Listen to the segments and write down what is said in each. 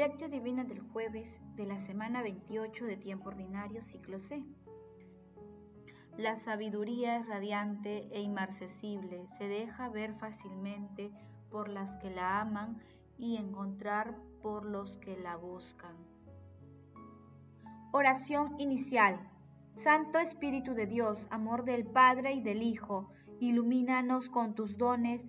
Lectio Divina del jueves de la semana 28 de tiempo ordinario, ciclo C. La sabiduría es radiante e inmarcesible, se deja ver fácilmente por las que la aman y encontrar por los que la buscan. Oración inicial. Santo Espíritu de Dios, amor del Padre y del Hijo, ilumínanos con tus dones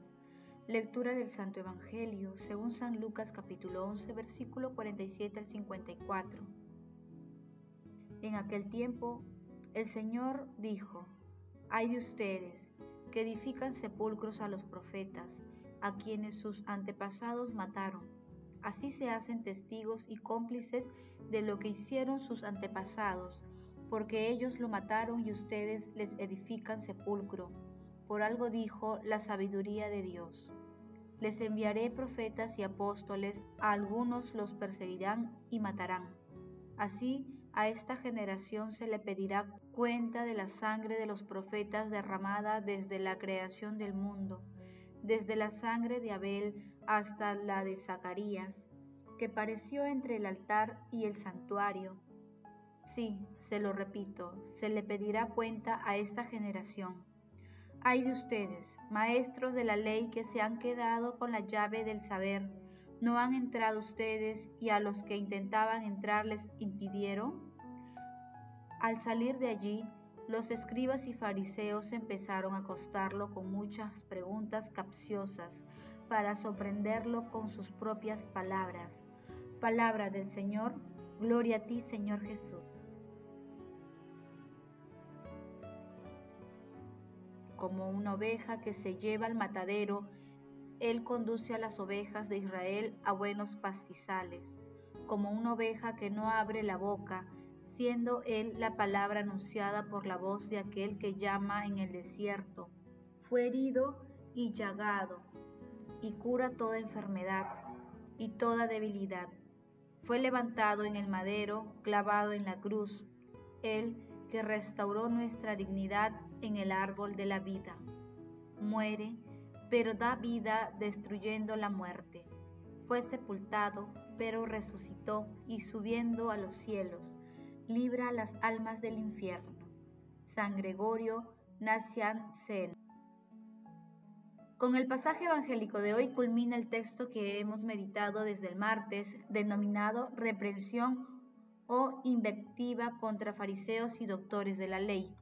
Lectura del Santo Evangelio según San Lucas capítulo 11 versículo 47 al 54. En aquel tiempo el Señor dijo, hay de ustedes que edifican sepulcros a los profetas, a quienes sus antepasados mataron. Así se hacen testigos y cómplices de lo que hicieron sus antepasados, porque ellos lo mataron y ustedes les edifican sepulcro por algo dijo la sabiduría de Dios. Les enviaré profetas y apóstoles, a algunos los perseguirán y matarán. Así a esta generación se le pedirá cuenta de la sangre de los profetas derramada desde la creación del mundo, desde la sangre de Abel hasta la de Zacarías, que pareció entre el altar y el santuario. Sí, se lo repito, se le pedirá cuenta a esta generación hay de ustedes, maestros de la ley que se han quedado con la llave del saber. ¿No han entrado ustedes y a los que intentaban entrar les impidieron? Al salir de allí, los escribas y fariseos empezaron a acostarlo con muchas preguntas capciosas para sorprenderlo con sus propias palabras. Palabra del Señor, gloria a ti Señor Jesús. Como una oveja que se lleva al matadero, Él conduce a las ovejas de Israel a buenos pastizales, como una oveja que no abre la boca, siendo Él la palabra anunciada por la voz de aquel que llama en el desierto. Fue herido y llagado, y cura toda enfermedad y toda debilidad. Fue levantado en el madero, clavado en la cruz. Él que restauró nuestra dignidad en el árbol de la vida. Muere, pero da vida destruyendo la muerte. Fue sepultado, pero resucitó y subiendo a los cielos, libra a las almas del infierno. San Gregorio Nacian Sen. Con el pasaje evangélico de hoy culmina el texto que hemos meditado desde el martes, denominado Reprensión o Invectiva contra fariseos y doctores de la ley.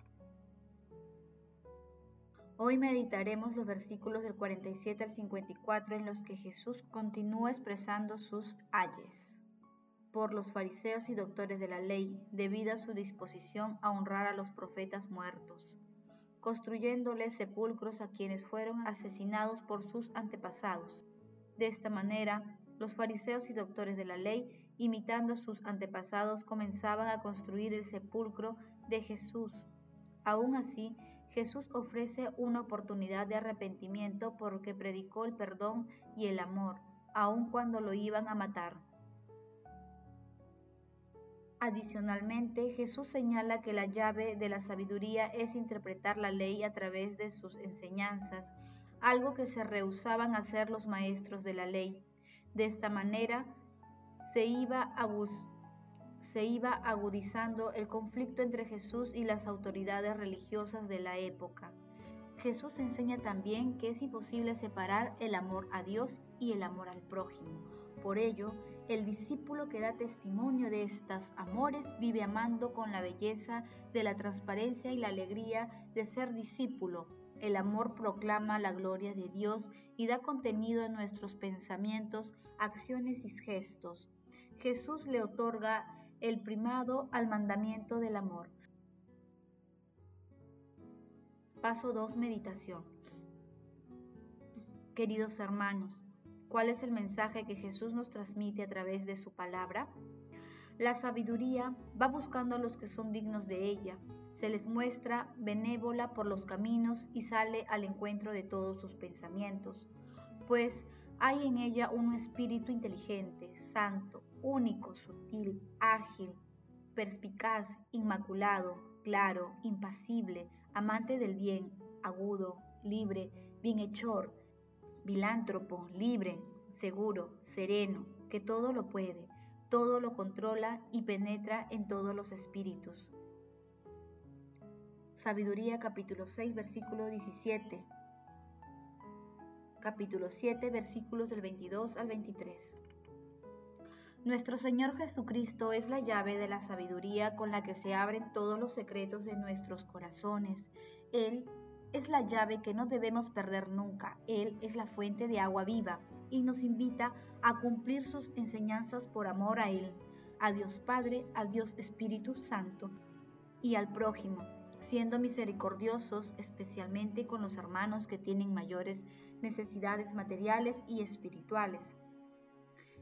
Hoy meditaremos los versículos del 47 al 54 en los que Jesús continúa expresando sus ayes por los fariseos y doctores de la ley, debido a su disposición a honrar a los profetas muertos, construyéndoles sepulcros a quienes fueron asesinados por sus antepasados. De esta manera, los fariseos y doctores de la ley, imitando a sus antepasados, comenzaban a construir el sepulcro de Jesús. Aún así, Jesús ofrece una oportunidad de arrepentimiento porque predicó el perdón y el amor, aun cuando lo iban a matar. Adicionalmente, Jesús señala que la llave de la sabiduría es interpretar la ley a través de sus enseñanzas, algo que se rehusaban a hacer los maestros de la ley. De esta manera, se iba a se iba agudizando el conflicto entre Jesús y las autoridades religiosas de la época. Jesús enseña también que es imposible separar el amor a Dios y el amor al prójimo. Por ello, el discípulo que da testimonio de estos amores vive amando con la belleza de la transparencia y la alegría de ser discípulo. El amor proclama la gloria de Dios y da contenido a nuestros pensamientos, acciones y gestos. Jesús le otorga el primado al mandamiento del amor. Paso 2. Meditación. Queridos hermanos, ¿cuál es el mensaje que Jesús nos transmite a través de su palabra? La sabiduría va buscando a los que son dignos de ella, se les muestra benévola por los caminos y sale al encuentro de todos sus pensamientos, pues hay en ella un espíritu inteligente, santo, único, sutil, ágil, perspicaz, inmaculado, claro, impasible, amante del bien, agudo, libre, bienhechor, bilántropo, libre, seguro, sereno, que todo lo puede, todo lo controla y penetra en todos los espíritus. Sabiduría capítulo 6 versículo 17. Capítulo 7 versículos del 22 al 23. Nuestro Señor Jesucristo es la llave de la sabiduría con la que se abren todos los secretos de nuestros corazones. Él es la llave que no debemos perder nunca. Él es la fuente de agua viva y nos invita a cumplir sus enseñanzas por amor a Él, a Dios Padre, a Dios Espíritu Santo y al prójimo, siendo misericordiosos especialmente con los hermanos que tienen mayores necesidades materiales y espirituales.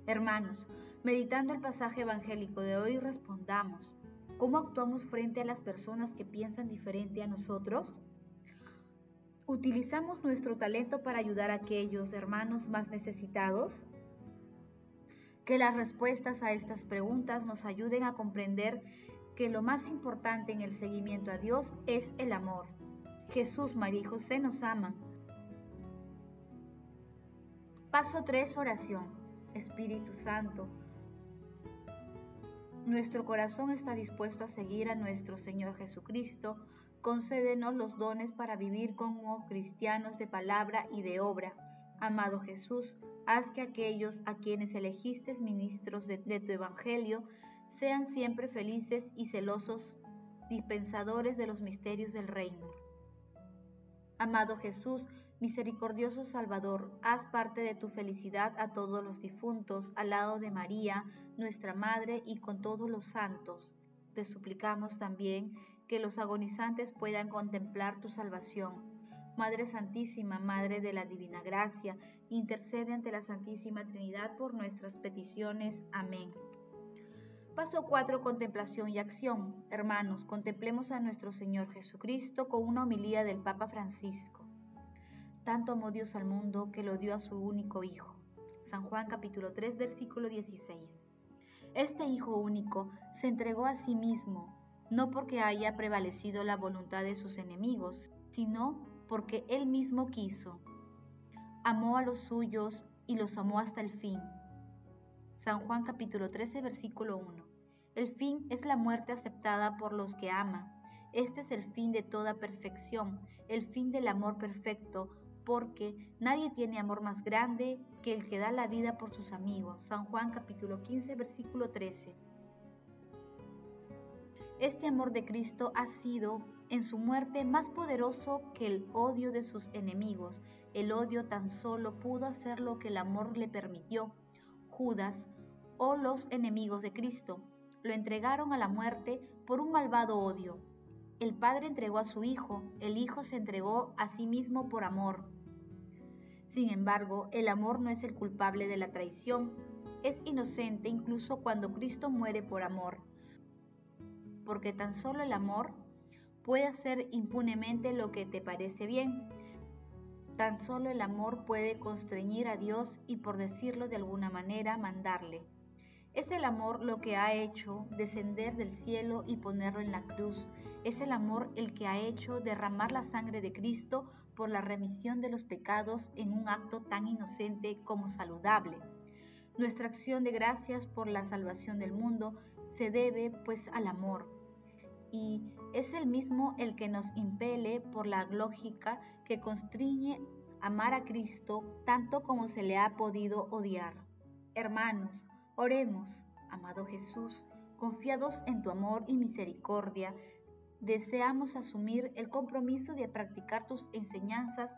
Hermanos, meditando el pasaje evangélico de hoy, respondamos, ¿cómo actuamos frente a las personas que piensan diferente a nosotros? ¿Utilizamos nuestro talento para ayudar a aquellos hermanos más necesitados? Que las respuestas a estas preguntas nos ayuden a comprender que lo más importante en el seguimiento a Dios es el amor. Jesús, María y José nos aman. Paso 3, oración. Espíritu Santo. Nuestro corazón está dispuesto a seguir a nuestro Señor Jesucristo concédenos los dones para vivir como cristianos de palabra y de obra. Amado Jesús, haz que aquellos a quienes elegiste ministros de, tu Evangelio sean siempre felices y celosos dispensadores de los misterios del reino. Amado Jesús, misericordioso Salvador, haz parte de tu felicidad a todos los difuntos, al lado de María, nuestra Madre, y con todos los santos. Te suplicamos también que los agonizantes puedan contemplar tu salvación. Madre Santísima, Madre de la Divina Gracia, intercede ante la Santísima Trinidad por nuestras peticiones. Amén. Paso 4. Contemplación y acción. Hermanos, contemplemos a nuestro Señor Jesucristo con una homilía del Papa Francisco. Tanto amó Dios al mundo que lo dio a su único Hijo. San Juan capítulo 3 versículo 16. Este Hijo único se entregó a sí mismo no porque haya prevalecido la voluntad de sus enemigos, sino porque Él mismo quiso. Amó a los suyos y los amó hasta el fin. San Juan capítulo 13 versículo 1. El fin es la muerte aceptada por los que aman. Este es el fin de toda perfección, el fin del amor perfecto, porque nadie tiene amor más grande que el que da la vida por sus amigos. San Juan capítulo 15 versículo 13. Este amor de Cristo ha sido en su muerte más poderoso que el odio de sus enemigos. El odio tan solo pudo hacer lo que el amor le permitió. Judas o los enemigos de Cristo lo entregaron a la muerte por un malvado odio. El Padre entregó a su Hijo, el Hijo se entregó a sí mismo por amor. Sin embargo, el amor no es el culpable de la traición, es inocente incluso cuando Cristo muere por amor porque tan solo el amor puede hacer impunemente lo que te parece bien. Tan solo el amor puede constreñir a Dios y por decirlo de alguna manera mandarle. Es el amor lo que ha hecho descender del cielo y ponerlo en la cruz. Es el amor el que ha hecho derramar la sangre de Cristo por la remisión de los pecados en un acto tan inocente como saludable. Nuestra acción de gracias por la salvación del mundo se debe pues al amor, y es el mismo el que nos impele por la lógica que constriñe amar a Cristo tanto como se le ha podido odiar. Hermanos, oremos, amado Jesús, confiados en tu amor y misericordia, deseamos asumir el compromiso de practicar tus enseñanzas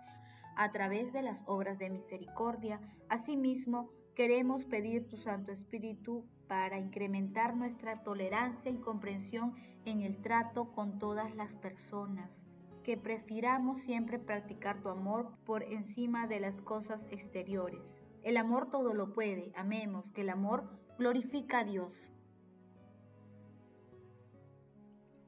a través de las obras de misericordia. Asimismo, queremos pedir tu Santo Espíritu para incrementar nuestra tolerancia y comprensión en el trato con todas las personas, que prefiramos siempre practicar tu amor por encima de las cosas exteriores. El amor todo lo puede, amemos, que el amor glorifica a Dios.